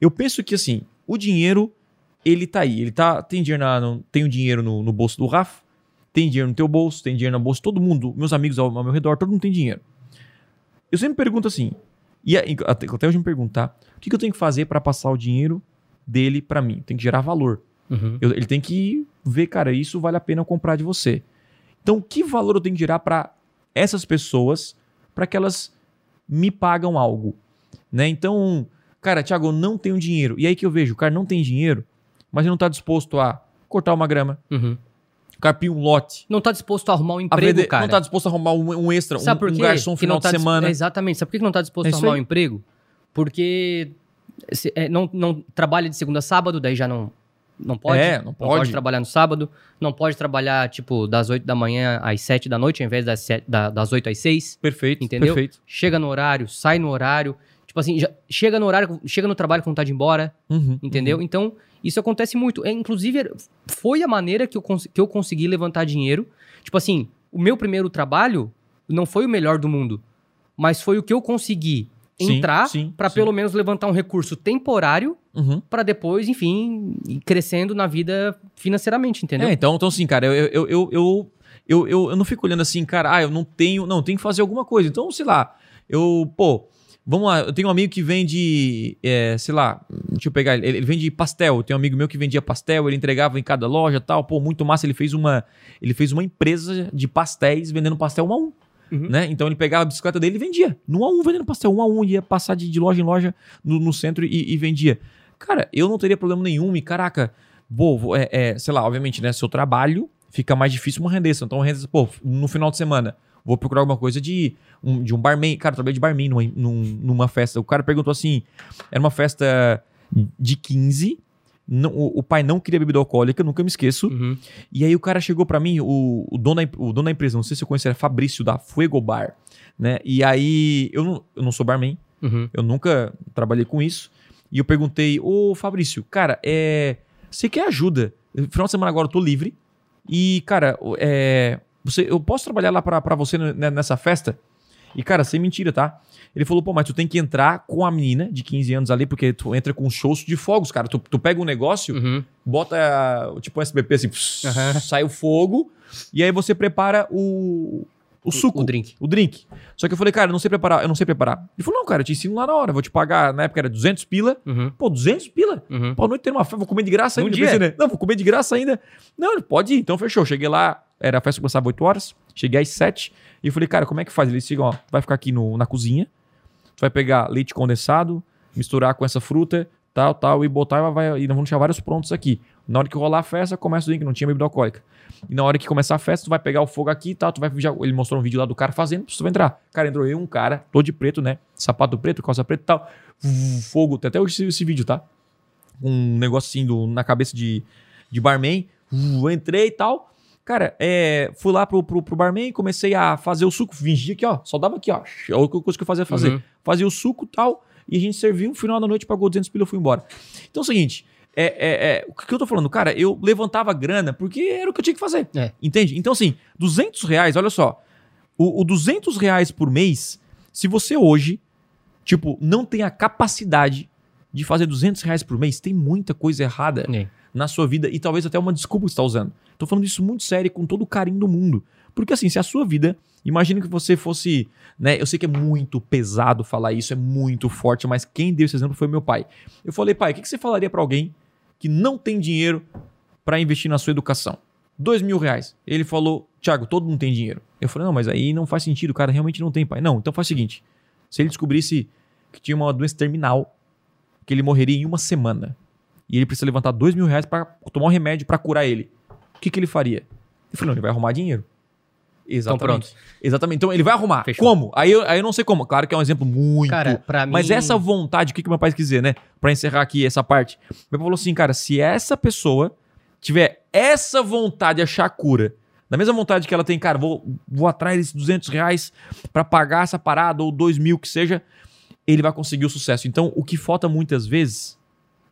Eu penso que assim, o dinheiro, ele tá aí. Ele tá. Tem dinheiro, na, no, tem o dinheiro no, no bolso do Rafa, tem dinheiro no teu bolso, tem dinheiro no bolso de todo mundo, meus amigos ao, ao meu redor, todo mundo tem dinheiro. Eu sempre pergunto assim, e até, até hoje me pergunto, tá? O que, que eu tenho que fazer para passar o dinheiro dele para mim? Tem que gerar valor. Uhum. Eu- ele tem que ver, cara, isso vale a pena eu comprar de você. Então, que valor eu tenho que gerar para essas pessoas para que elas me pagam algo, né? Então, cara, Thiago, eu não tenho dinheiro. E aí que eu vejo, o cara não tem dinheiro, mas ele não tá disposto a cortar uma grama, Uhum. carpir um lote, Não tá disposto a arrumar um emprego, vender- cara. não tá disposto a arrumar um, um extra, Sabe um, por um garçom Que final não tá de semana. Exatamente. Sabe por que não tá disposto É a arrumar um aí. emprego? Porque se- é, não, não trabalha de segunda a sábado, daí já não, não pode. É, não pode. trabalhar no sábado. Não pode trabalhar, tipo, das 8 da manhã às 7 da noite, ao invés das, 7, da- das 8 às 6. Perfeito, Entendeu? perfeito. Chega no horário, sai no horário. Tipo assim, já- chega no horário, chega no trabalho com vontade de ir embora, Uhum, entendeu? Então, isso acontece muito. É, inclusive, foi a maneira que eu, que eu consegui levantar dinheiro. Tipo assim, o meu primeiro trabalho não foi o melhor do mundo, mas foi o que eu consegui Sim, entrar sim, pra sim. pelo menos levantar um recurso temporário Uhum. pra depois, enfim, ir crescendo na vida financeiramente, entendeu? É, então, então assim, cara, eu, eu, eu, eu, eu, eu, eu não fico olhando assim, cara, ah, eu não tenho, não, tenho que fazer alguma coisa. Então, sei lá, eu, pô, vamos lá, eu tenho um amigo que vende, é, sei lá, deixa eu pegar, ele, ele vende pastel, eu tenho um amigo meu que vendia pastel, ele entregava em cada loja e tal, pô, muito massa, ele fez uma, ele fez uma empresa de pastéis vendendo pastel um a um. Uhum. Né? Então ele pegava a bicicleta dele e vendia. No a um, vendendo pastel, um a um, ia passar de, de loja em loja no, no centro e, e vendia. Cara, eu não teria problema nenhum. E caraca, vou- é, é, sei lá, obviamente, né? Seu trabalho fica mais difícil uma renda extra. Então, renda, pô, no final de semana, vou procurar alguma coisa de um, de um barman. Cara, eu trabalhei de barman numa, num- numa festa. O cara perguntou assim: era uma festa de 15. não- o, o pai não queria bebida alcoólica, nunca me esqueço. Uhum. E aí o cara chegou pra mim, o, o, dono da, o dono da empresa, não sei se eu conheço, era Fabrício da Fuego Bar, né? E aí eu não, eu não sou barman, Uhum. eu nunca trabalhei com isso. E eu perguntei, ô Fabrício, cara, é, você quer ajuda? Final de semana agora eu tô livre. E, cara, é, você, eu posso trabalhar lá pra, pra você ne- nessa festa? E, cara, sem mentira, tá? Ele falou, pô, mas tu tem que entrar com a menina de 15 anos ali, porque tu entra com shows de fogos, cara. Tu, tu pega um negócio, Uhum. bota tipo um SBP assim, pss, Aham. sai o fogo, e aí você prepara o, o suco. O drink. O drink. Só que eu falei, cara, eu não sei preparar, eu não sei preparar. Ele falou, não, cara, eu te ensino lá na hora, eu vou te pagar, na época era 200 pila. Uhum. Pô, 200 pila? Uhum. Pô, à noite tem uma festa, vou comer de graça ainda. Pensei, né? Não, vou comer de graça ainda. Não, ele pode ir, então fechou. Cheguei lá, era a festa começava 8 horas, cheguei às 7 e eu falei, cara, como é que faz? Eles chegam, ó, vai ficar aqui no, na cozinha, tu vai pegar leite condensado, misturar com essa fruta, tal, tal, e botar, e vai, e nós vamos deixar vários prontos aqui. Na hora que rolar a festa, começa o drink, não tinha bebida alcoólica. E na hora que começar a festa, tu vai pegar o fogo aqui e tal, tu vai já, ele mostrou um vídeo lá do cara fazendo, tu vai entrar. Cara, entrou eu um cara, todo de preto, né? Sapato preto, calça preta e tal. Fogo, tem até hoje esse, esse vídeo, tá? Um negócio assim do, na cabeça de, de barman. Entrei e tal. Cara, é, fui lá pro, pro, pro barman, comecei a fazer o suco, fingia aqui, ó, só dava aqui, ó. A única coisa que eu fazia fazer. Uhum. Fazia o suco e tal, e a gente serviu, no final da noite pagou 200 pila e fui embora. Então é o seguinte, é, é, é, o que eu tô falando, cara, eu levantava grana porque era o que eu tinha que fazer. É. Entende? Então assim, 200 reais, olha só, o, o 200 reais por mês, se você hoje, tipo, não tem a capacidade de fazer 200 reais por mês, tem muita coisa errada É. na sua vida e talvez até uma desculpa que você está usando. Tô falando isso muito sério com todo o carinho do mundo. Porque assim, se a sua vida, imagina que você fosse, né, eu sei que é muito pesado falar isso, é muito forte, mas quem deu esse exemplo foi meu pai. Eu falei, pai, o que que você falaria para alguém que não tem dinheiro para investir na sua educação? Dois mil reais. Ele falou, Thiago, todo mundo tem dinheiro. Eu falei, não, mas aí não faz sentido, o cara realmente não tem, pai. Não, então faz o seguinte, se ele descobrisse que tinha uma doença terminal, que ele morreria em uma semana, e ele precisa levantar dois mil reais para tomar um remédio para curar ele, o que, que ele faria? Eu falei, não, ele vai arrumar dinheiro. Exatamente. pronto. Exatamente. Então ele vai arrumar. Fechou. Como? Aí eu, aí eu não sei como. Claro que é um exemplo muito. Cara, pra mim. Mas essa vontade, o que, que meu pai quis dizer, né? Pra encerrar aqui essa parte. Meu pai falou assim, cara, se essa pessoa tiver essa vontade de achar cura, da mesma vontade que ela tem, cara, vou, vou atrás desses 200 reais pra pagar essa parada, ou 2 mil que seja, ele vai conseguir o sucesso. Então, o que falta muitas vezes,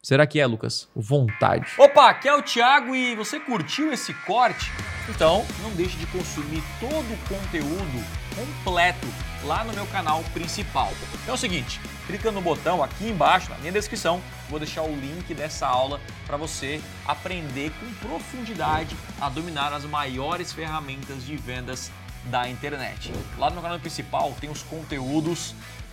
será que é, Lucas? Vontade. Opa, aqui é o Thiago e você curtiu esse corte? Então, não deixe de consumir todo o conteúdo completo lá no meu canal principal. Então é o seguinte, clica no botão aqui embaixo, na minha descrição, vou deixar o link dessa aula para você aprender com profundidade a dominar as maiores ferramentas de vendas da internet. Lá no meu canal principal tem os conteúdos